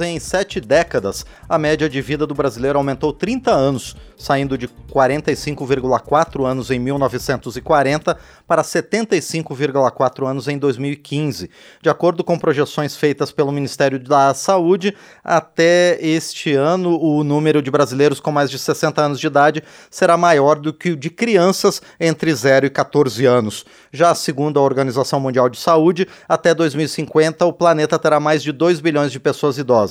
Em sete décadas, a média de vida do brasileiro aumentou 30 anos, saindo de 45,4 anos em 1940 para 75,4 anos em 2015. De acordo com projeções feitas pelo Ministério da Saúde, até este ano o número de brasileiros com mais de 60 anos de idade será maior do que o de crianças entre 0 e 14 anos. Já segundo a Organização Mundial de Saúde, até 2050 o planeta terá mais de 2 bilhões de pessoas idosas.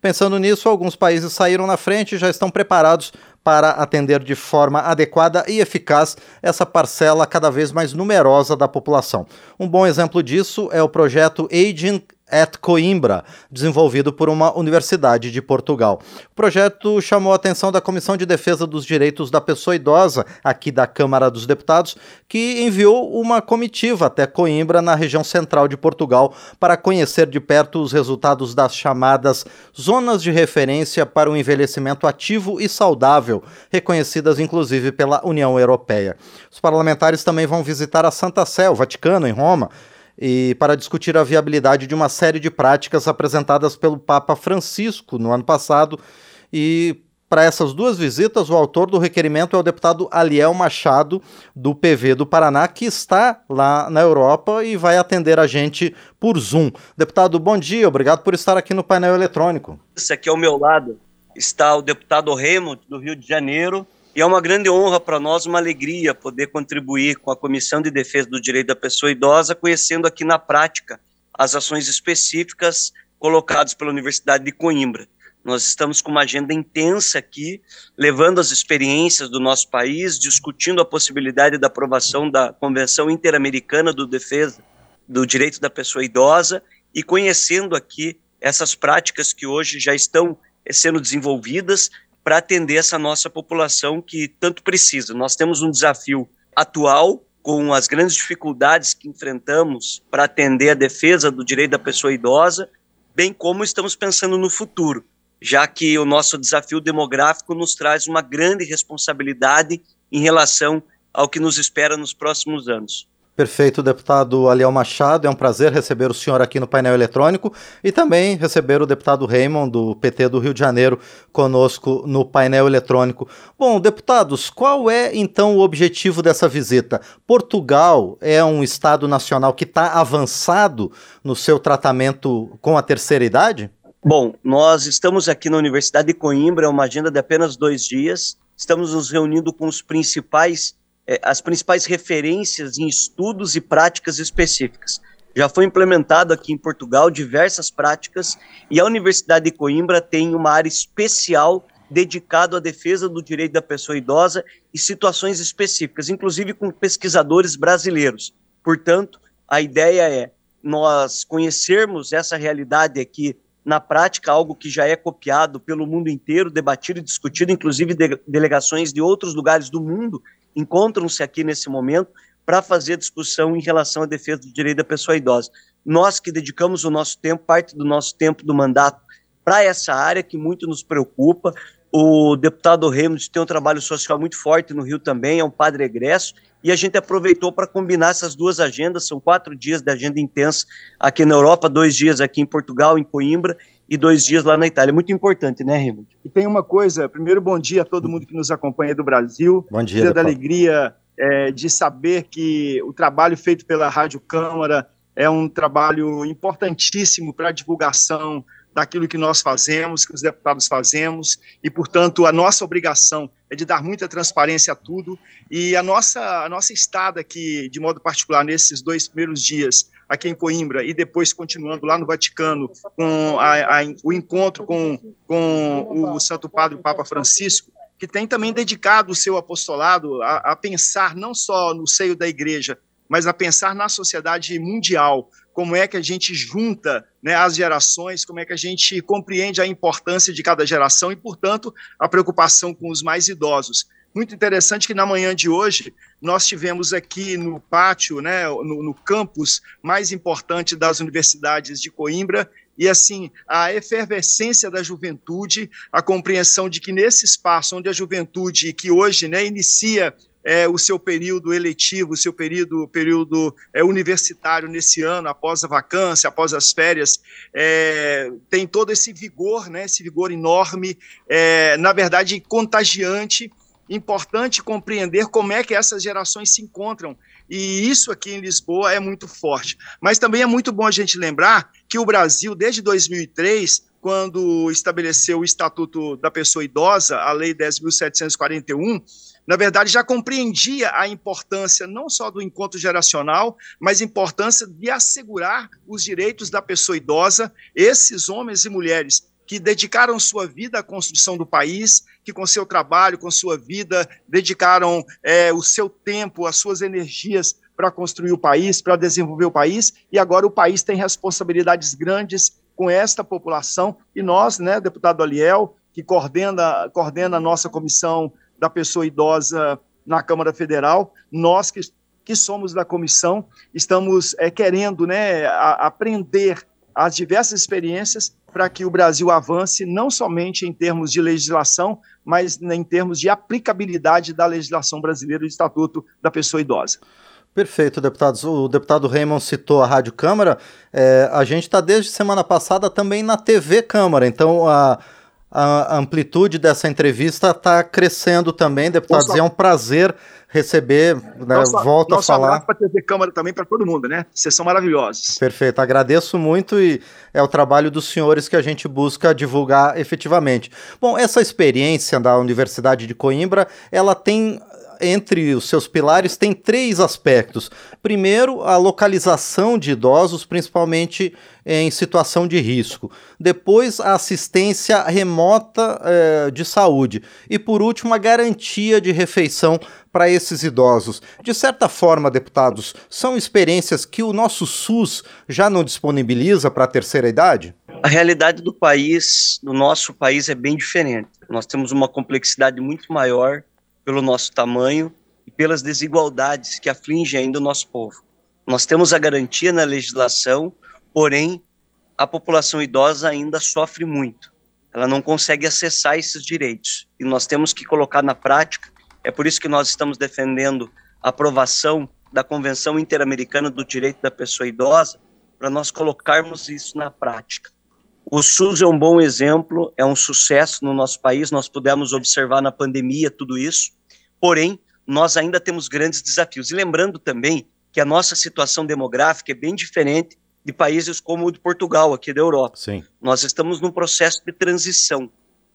Pensando nisso, alguns países saíram na frente e já estão preparados para atender de forma adequada e eficaz essa parcela cada vez mais numerosa da população. Um bom exemplo disso é o projeto Aging at Coimbra, desenvolvido por uma universidade de Portugal. O projeto chamou a atenção da Comissão de Defesa dos Direitos da Pessoa Idosa, aqui da Câmara dos Deputados, que enviou uma comitiva até Coimbra, na região central de Portugal, para conhecer de perto os resultados das chamadas Zonas de Referência para o Envelhecimento Ativo e Saudável, reconhecidas inclusive pela União Europeia. Os parlamentares também vão visitar a Santa Sé, o Vaticano, em Roma, e para discutir a viabilidade de uma série de práticas apresentadas pelo Papa Francisco no ano passado. E para essas duas visitas, o autor do requerimento é o deputado Aliel Machado, do PV do Paraná, que está lá na Europa e vai atender a gente por Zoom. Deputado, bom dia, obrigado por estar aqui no painel eletrônico. Esse aqui ao meu lado está o deputado Raymond, do Rio de Janeiro, e é uma grande honra para nós, uma alegria poder contribuir com a Comissão de Defesa do Direito da Pessoa Idosa, conhecendo aqui na prática as ações específicas colocadas pela Universidade de Coimbra. Nós estamos com uma agenda intensa aqui, levando as experiências do nosso país, discutindo a possibilidade da aprovação da Convenção Interamericana do Defesa do Direito da Pessoa Idosa e conhecendo aqui essas práticas que hoje já estão sendo desenvolvidas para atender essa nossa população que tanto precisa. Nós temos um desafio atual com as grandes dificuldades que enfrentamos para atender a defesa do direito da pessoa idosa, bem como estamos pensando no futuro, já que o nosso desafio demográfico nos traz uma grande responsabilidade em relação ao que nos espera nos próximos anos. Perfeito, deputado Aliel Machado. É um prazer receber o senhor aqui no painel eletrônico e também receber o deputado Raymond, do PT do Rio de Janeiro, conosco no painel eletrônico. Bom, deputados, qual é então o objetivo dessa visita? Portugal é um Estado nacional que está avançado no seu tratamento com a terceira idade? Bom, nós estamos aqui na Universidade de Coimbra, é uma agenda de apenas dois dias. Estamos nos reunindo com os principais é, as principais referências em estudos e práticas específicas. Já foi implementado aqui em Portugal diversas práticas e a Universidade de Coimbra tem uma área especial dedicada à defesa do direito da pessoa idosa e situações específicas, inclusive com pesquisadores brasileiros. Portanto, a ideia é nós conhecermos essa realidade aqui na prática, algo que já é copiado pelo mundo inteiro, debatido e discutido, inclusive de delegações de outros lugares do mundo encontram-se aqui nesse momento para fazer discussão em relação à defesa do direito da pessoa idosa. Nós que dedicamos o nosso tempo, parte do nosso tempo do mandato, para essa área que muito nos preocupa. O deputado Remos tem um trabalho social muito forte no Rio também, é um padre egresso, e a gente aproveitou para combinar essas duas agendas. São quatro dias de agenda intensa aqui na Europa, dois dias aqui em Portugal, em Coimbra, e dois dias lá na Itália. Muito importante, né, Raimundo? E tem uma coisa, primeiro, bom dia a todo mundo que nos acompanha do Brasil. Bom dia. Dia da alegria é, de saber que o trabalho feito pela Rádio Câmara é um trabalho importantíssimo para a divulgação daquilo que nós fazemos, que os deputados fazemos, e, portanto, a nossa obrigação é de dar muita transparência a tudo, e a nossa, a nossa estada aqui, de modo particular, nesses dois primeiros dias, aqui em Coimbra, e depois continuando lá no Vaticano, com a, a, o encontro com, com o Santo Padre o Papa Francisco, que tem também dedicado o seu apostolado a, a pensar não só no seio da igreja, mas a pensar na sociedade mundial, como é que a gente junta né, as gerações, como é que a gente compreende a importância de cada geração e, portanto, a preocupação com os mais idosos. Muito interessante que na manhã de hoje nós tivemos aqui no pátio, né, no, no campus mais importante das universidades de Coimbra, e assim, a efervescência da juventude, a compreensão de que nesse espaço onde a juventude, que hoje né, inicia é, o seu período eletivo, o seu período, período é, universitário nesse ano, após a vacância, após as férias, é, tem todo esse vigor, né, esse vigor enorme, é, na verdade, contagiante, importante compreender como é que essas gerações se encontram. E isso aqui em Lisboa é muito forte. Mas também é muito bom a gente lembrar que o Brasil, desde 2003, quando estabeleceu o Estatuto da Pessoa Idosa, a Lei 10.741, na verdade já compreendia a importância não só do encontro geracional, mas a importância de assegurar os direitos da pessoa idosa, esses homens e mulheres que dedicaram sua vida à construção do país, que com seu trabalho, com sua vida, dedicaram é, o seu tempo, as suas energias para construir o país, para desenvolver o país, e agora o país tem responsabilidades grandes com esta população, e nós, né, deputado Aliel, que coordena, coordena a nossa comissão da pessoa idosa na Câmara Federal, nós que, que somos da comissão, estamos é, querendo né, a, aprender as diversas experiências para que o Brasil avance não somente em termos de legislação, mas em termos de aplicabilidade da legislação brasileira do Estatuto da Pessoa Idosa. Perfeito, deputados. O deputado Raymond citou a Rádio Câmara. É, a gente está desde semana passada também na TV Câmara, então a, a amplitude dessa entrevista está crescendo também, deputados. Nossa. É um prazer receber, né, nossa, volto a falar. para a TV Câmara também, para todo mundo, né? Vocês são maravilhosos. Perfeito, agradeço muito e é o trabalho dos senhores que a gente busca divulgar efetivamente. Bom, essa experiência da Universidade de Coimbra, ela tem entre os seus pilares tem três aspectos. Primeiro, a localização de idosos, principalmente em situação de risco. Depois, a assistência remota eh, de saúde. E por último, a garantia de refeição para esses idosos. De certa forma, deputados, são experiências que o nosso SUS já não disponibiliza para a terceira idade? A realidade do país, do nosso país, é bem diferente. Nós temos uma complexidade muito maior pelo nosso tamanho e pelas desigualdades que afligem ainda o nosso povo. Nós temos a garantia na legislação, porém, a população idosa ainda sofre muito. Ela não consegue acessar esses direitos. E nós temos que colocar na prática. É por isso que nós estamos defendendo a aprovação da Convenção Interamericana do Direito da Pessoa Idosa, para nós colocarmos isso na prática. O SUS é um bom exemplo, é um sucesso no nosso país, nós pudemos observar na pandemia tudo isso, porém, nós ainda temos grandes desafios. E lembrando também que a nossa situação demográfica é bem diferente de países como o de Portugal, aqui da Europa. Sim. Nós estamos num processo de transição,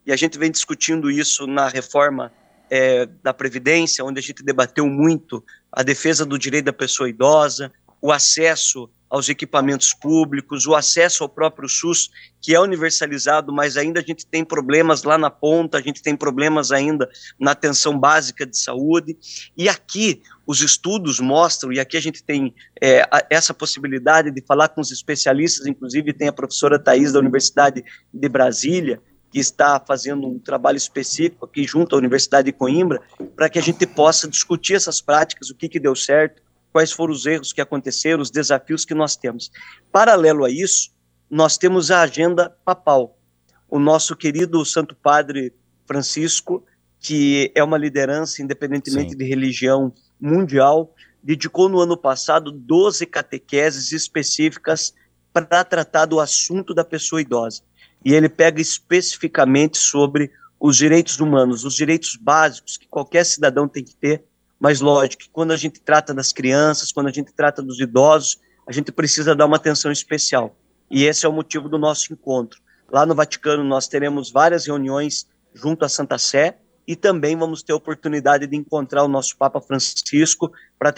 e a gente vem discutindo isso na reforma é, da Previdência, onde a gente debateu muito a defesa do direito da pessoa idosa, o acesso aos equipamentos públicos, o acesso ao próprio SUS, que é universalizado, mas ainda a gente tem problemas lá na ponta, a gente tem problemas ainda na atenção básica de saúde. E aqui os estudos mostram, e aqui a gente tem é, essa possibilidade de falar com os especialistas, inclusive tem a professora Thais da Universidade de Brasília, que está fazendo um trabalho específico aqui junto à Universidade de Coimbra, para que a gente possa discutir essas práticas, o que, que deu certo, quais foram os erros que aconteceram, os desafios que nós temos. Paralelo a isso, nós temos a agenda papal. O nosso querido Santo Padre Francisco, que é uma liderança, independentemente Sim. de religião mundial, dedicou no ano passado 12 catequeses específicas para tratar do assunto da pessoa idosa. E ele pega especificamente sobre os direitos humanos, os direitos básicos que qualquer cidadão tem que ter mas lógico, quando a gente trata das crianças, quando a gente trata dos idosos, a gente precisa dar uma atenção especial. E esse é o motivo do nosso encontro. Lá no Vaticano nós teremos várias reuniões junto à Santa Sé e também vamos ter a oportunidade de encontrar o nosso Papa Francisco para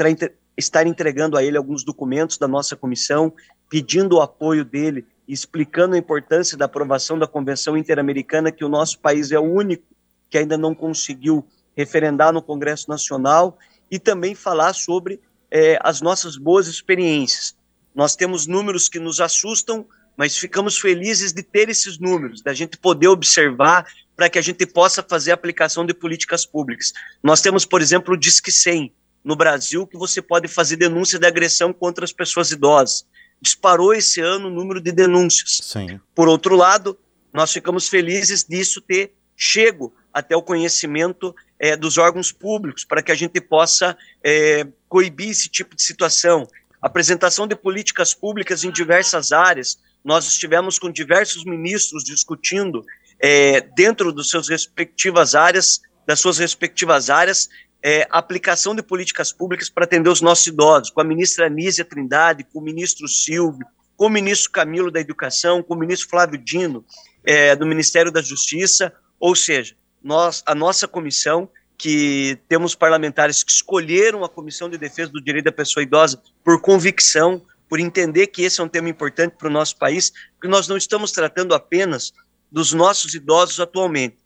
estar entregando a ele alguns documentos da nossa comissão, pedindo o apoio dele, explicando a importância da aprovação da Convenção Interamericana, que o nosso país é o único que ainda não conseguiu referendar no Congresso Nacional e também falar sobre é, as nossas boas experiências. Nós temos números que nos assustam, mas ficamos felizes de ter esses números, da gente poder observar para que a gente possa fazer a aplicação de políticas públicas. Nós temos, por exemplo, o Disque 100 no Brasil, que você pode fazer denúncia de agressão contra as pessoas idosas. Disparou esse ano o número de denúncias. Sim. Por outro lado, nós ficamos felizes disso ter chego até o conhecimento é, dos órgãos públicos para que a gente possa é, coibir esse tipo de situação. Apresentação de políticas públicas em diversas áreas. Nós estivemos com diversos ministros discutindo é, dentro dos seus respectivas áreas, das suas respectivas áreas, é, aplicação de políticas públicas para atender os nossos idosos, com a ministra Anísia Trindade, com o ministro Silvio, com o ministro Camilo da Educação, com o ministro Flávio Dino, é, do Ministério da Justiça, ou seja, nós, a nossa comissão, que temos parlamentares que escolheram a Comissão de Defesa do Direito da Pessoa Idosa por convicção, por entender que esse é um tema importante para o nosso país, porque nós não estamos tratando apenas dos nossos idosos atualmente.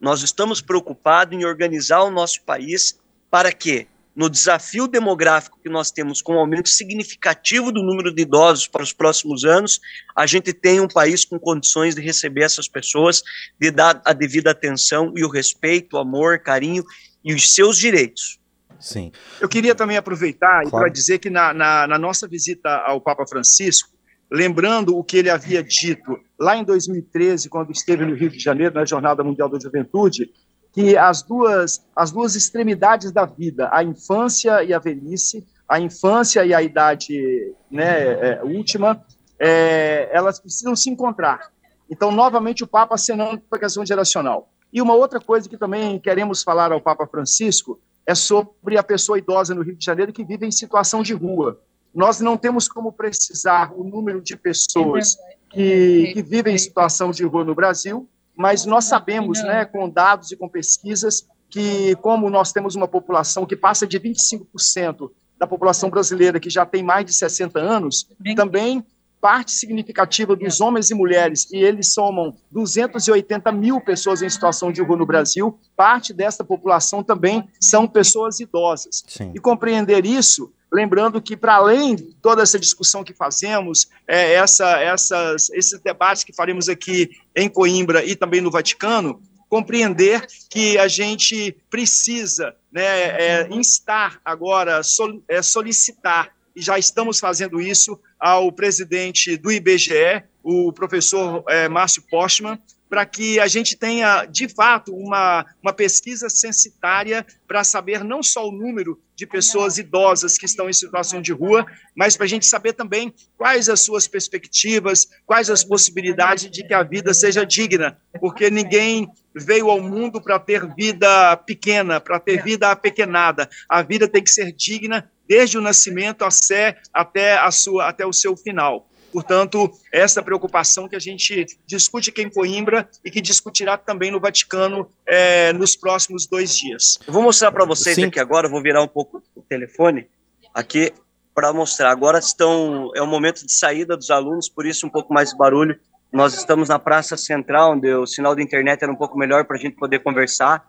Nós estamos preocupados em organizar o nosso país para que no desafio demográfico que nós temos com um aumento significativo do número de idosos para os próximos anos, a gente tem um país com condições de receber essas pessoas, de dar a devida atenção e o respeito, o amor, carinho e os seus direitos. Sim. Eu queria também aproveitar claro. para dizer que na, na, na nossa visita ao Papa Francisco, lembrando o que ele havia dito lá em 2013, quando esteve no Rio de Janeiro, na Jornada Mundial da Juventude, que as duas, as duas extremidades da vida, a infância e a velhice, a infância e a idade né, é, última, é, elas precisam se encontrar. Então, novamente, o Papa acenando para a questão geracional. E uma outra coisa que também queremos falar ao Papa Francisco é sobre a pessoa idosa no Rio de Janeiro que vive em situação de rua. Nós não temos como precisar o número de pessoas que, que vivem em situação de rua no Brasil, mas nós sabemos, né, com dados e com pesquisas, que como nós temos uma população que passa de 25% da população brasileira que já tem mais de 60 anos, também parte significativa dos homens e mulheres, e eles somam 280 mil pessoas em situação de rua no Brasil, parte dessa população também são pessoas idosas. Sim. E compreender isso Lembrando que, para além de toda essa discussão que fazemos, é, essa, essas, esses debates que faremos aqui em Coimbra e também no Vaticano, compreender que a gente precisa né, é, instar agora, sol, é, solicitar, e já estamos fazendo isso, ao presidente do IBGE, o professor é, Márcio Postman, para que a gente tenha, de fato, uma, uma pesquisa censitária para saber não só o número de pessoas idosas que estão em situação de rua, mas para a gente saber também quais as suas perspectivas, quais as possibilidades de que a vida seja digna, porque ninguém veio ao mundo para ter vida pequena, para ter vida apequenada. A vida tem que ser digna desde o nascimento até, a sua, até o seu final. Portanto, essa preocupação que a gente discute aqui em Coimbra e que discutirá também no Vaticano é, nos próximos dois dias. Eu vou mostrar para vocês Sim. aqui agora, vou virar um pouco o telefone aqui para mostrar. Agora estão é o momento de saída dos alunos, por isso um pouco mais de barulho. Nós estamos na Praça Central, onde o sinal da internet era um pouco melhor para a gente poder conversar.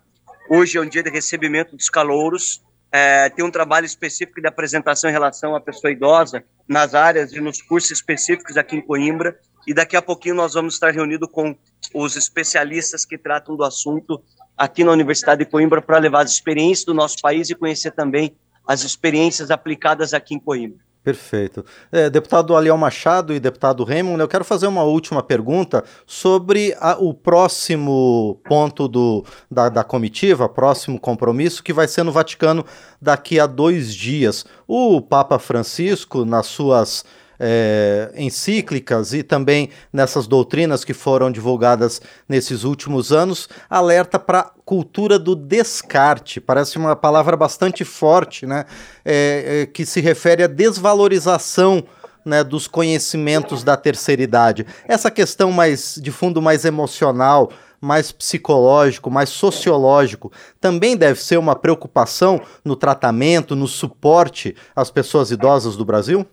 Hoje é um dia de recebimento dos calouros é, tem um trabalho específico de apresentação em relação à pessoa idosa nas áreas e nos cursos específicos aqui em Coimbra. E daqui a pouquinho nós vamos estar reunidos com os especialistas que tratam do assunto aqui na Universidade de Coimbra para levar as experiências do nosso país e conhecer também as experiências aplicadas aqui em Coimbra. Perfeito. É, deputado Aliel Machado e deputado Raymond, eu quero fazer uma última pergunta sobre a, o próximo ponto do, da, da comitiva, próximo compromisso, que vai ser no Vaticano daqui a dois dias. O Papa Francisco, nas suas é, encíclicas e também nessas doutrinas que foram divulgadas nesses últimos anos, alerta para a cultura do descarte. Parece uma palavra bastante forte, né? É, é, que se refere à desvalorização né, dos conhecimentos da terceira idade. Essa questão mais de fundo mais emocional, mais psicológico, mais sociológico, também deve ser uma preocupação no tratamento, no suporte às pessoas idosas do Brasil?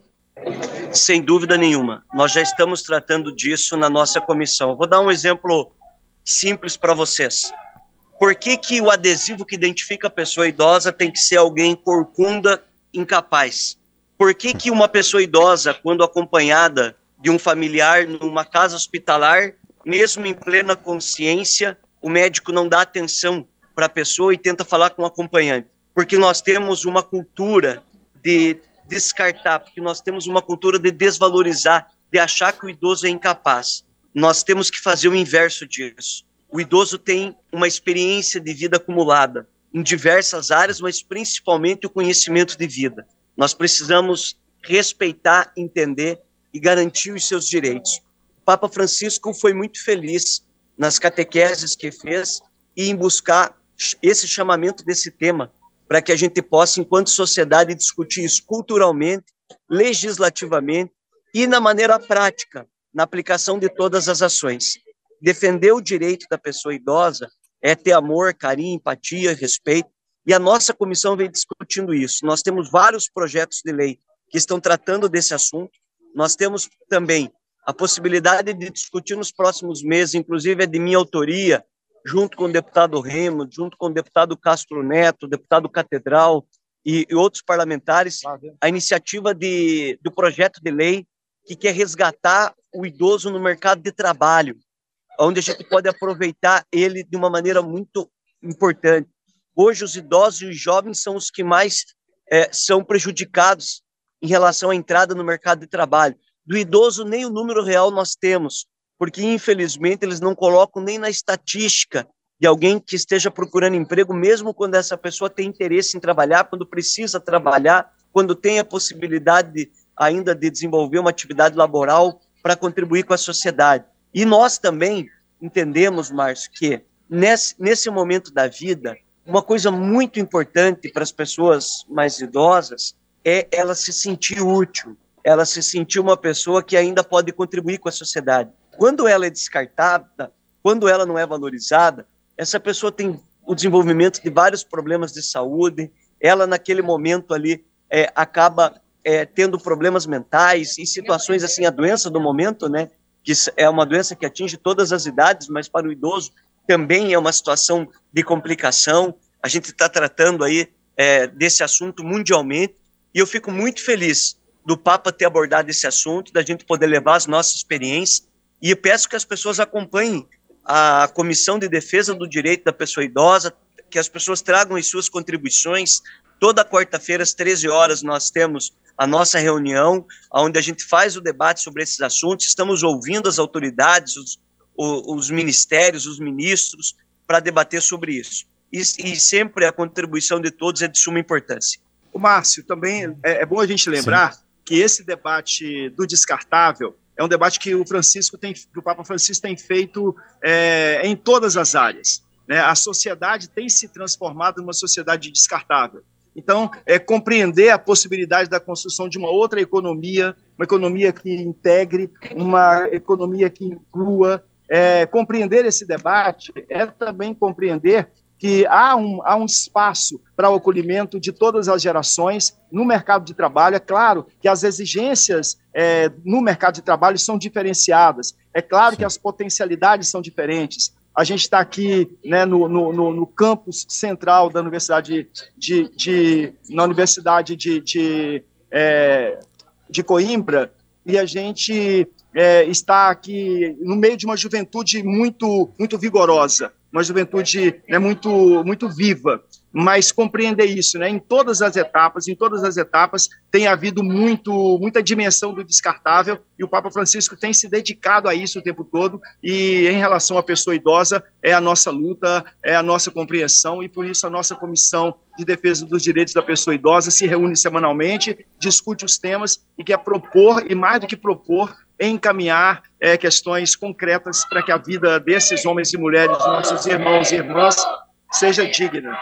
Sem dúvida nenhuma. Nós já estamos tratando disso na nossa comissão. Vou dar um exemplo simples para vocês. Por que, que o adesivo que identifica a pessoa idosa tem que ser alguém corcunda, incapaz? Por que, que uma pessoa idosa, quando acompanhada de um familiar numa casa hospitalar, mesmo em plena consciência, o médico não dá atenção para a pessoa e tenta falar com o acompanhante? Porque nós temos uma cultura de descartar, porque nós temos uma cultura de desvalorizar, de achar que o idoso é incapaz. Nós temos que fazer o inverso disso. O idoso tem uma experiência de vida acumulada. em diversas áreas, mas principalmente o conhecimento de vida. Nós precisamos respeitar, entender e garantir os seus direitos. O Papa Francisco foi muito feliz nas catequeses que fez e em buscar esse chamamento desse tema para que a gente possa, enquanto sociedade, discutir isso culturalmente, legislativamente e na maneira prática, na aplicação de todas as ações. Defender o direito da pessoa idosa é ter amor, carinho, empatia, respeito, e a nossa comissão vem discutindo isso. Nós temos vários projetos de lei que estão tratando desse assunto. Nós temos também a possibilidade de discutir nos próximos meses, inclusive é de minha autoria, junto com o deputado Remo, junto com o deputado Castro Neto, deputado Catedral e, e outros parlamentares, a iniciativa de, do projeto de lei que quer resgatar o idoso no mercado de trabalho, onde a gente pode aproveitar ele de uma maneira muito importante. Hoje, os idosos e os jovens são os que mais é, são prejudicados em relação à entrada no mercado de trabalho. Do idoso, nem o número real nós temos, porque, infelizmente, eles não colocam nem na estatística de alguém que esteja procurando emprego, mesmo quando essa pessoa tem interesse em trabalhar, quando precisa trabalhar, quando tem a possibilidade de, ainda de desenvolver uma atividade laboral para contribuir com a sociedade. E nós também entendemos, Márcio, que nesse, nesse momento da vida, uma coisa muito importante para as pessoas mais idosas é ela se sentir útil, ela se sentir uma pessoa que ainda pode contribuir com a sociedade. Quando ela é descartada, quando ela não é valorizada, essa pessoa tem o desenvolvimento de vários problemas de saúde, ela naquele momento ali é, acaba é, tendo problemas mentais e situações assim, a doença do momento, né, que é uma doença que atinge todas as idades, mas para o idoso também é uma situação de complicação. A gente está tratando aí é, desse assunto mundialmente e eu fico muito feliz do Papa ter abordado esse assunto, da gente poder levar as nossas experiências e eu peço que as pessoas acompanhem a Comissão de Defesa do Direito da Pessoa Idosa, que as pessoas tragam as suas contribuições. Toda quarta-feira, às 13 horas, nós temos a nossa reunião, onde a gente faz o debate sobre esses assuntos. Estamos ouvindo as autoridades, os, os ministérios, os ministros, para debater sobre isso. E, e, sempre a contribuição de todos é de suma importância. O Márcio, também é, é bom a gente lembrar Sim. que esse debate do descartável é um debate que o Francisco tem, que o Papa Francisco tem feito é, em todas as áreas. Né? A sociedade tem se transformado numa sociedade descartável. Então, é compreender a possibilidade da construção de uma outra economia, uma economia que integre, uma economia que inclua. É, compreender esse debate é também compreender que há um, há um espaço para o acolhimento de todas as gerações no mercado de trabalho. É claro que as exigências é, no mercado de trabalho são diferenciadas. É claro Sim. que as potencialidades são diferentes. A gente está aqui né, no, no, no, campus central da Universidade de, de na Universidade de, de, é, de Coimbra e a gente é, está aqui no meio de uma juventude muito muito vigorosa, uma juventude né, muito muito viva mas compreender isso, né? Em todas as etapas, em todas as etapas tem havido muito, muita dimensão do descartável e o Papa Francisco tem se dedicado a isso o tempo todo. E em relação à pessoa idosa é a nossa luta, é a nossa compreensão e por isso a nossa comissão de defesa dos direitos da pessoa idosa se reúne semanalmente, discute os temas e quer propor e mais do que propor encaminhar é, questões concretas para que a vida desses homens e mulheres, nossos irmãos e irmãs, seja digna.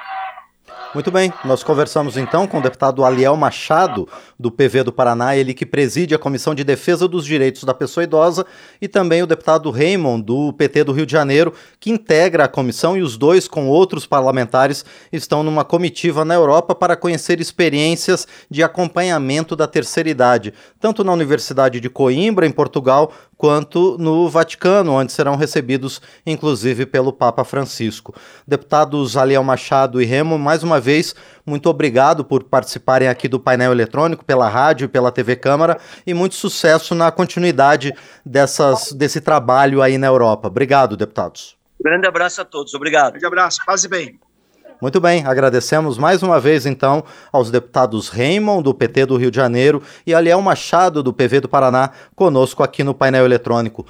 Muito bem, nós conversamos então com o deputado Aliel Machado, do PV do Paraná, ele que preside a Comissão de Defesa dos Direitos da Pessoa Idosa, e também o deputado Raymond, do PT do Rio de Janeiro, que integra a comissão, e os dois, com outros parlamentares, estão numa comitiva na Europa para conhecer experiências de acompanhamento da terceira idade, tanto na Universidade de Coimbra, em Portugal, quanto no Vaticano, onde serão recebidos, inclusive, pelo Papa Francisco. Deputados Aliel Machado e Remo, mais uma vez, muito obrigado por participarem aqui do painel eletrônico, pela rádio e pela TV Câmara, e muito sucesso na continuidade dessas, desse trabalho aí na Europa. Obrigado, deputados. Grande abraço a todos, obrigado. Grande abraço, paz e bem. Muito bem, agradecemos mais uma vez então aos deputados Raymond, do PT do Rio de Janeiro, e Aliel Machado, do PV do Paraná, conosco aqui no painel eletrônico.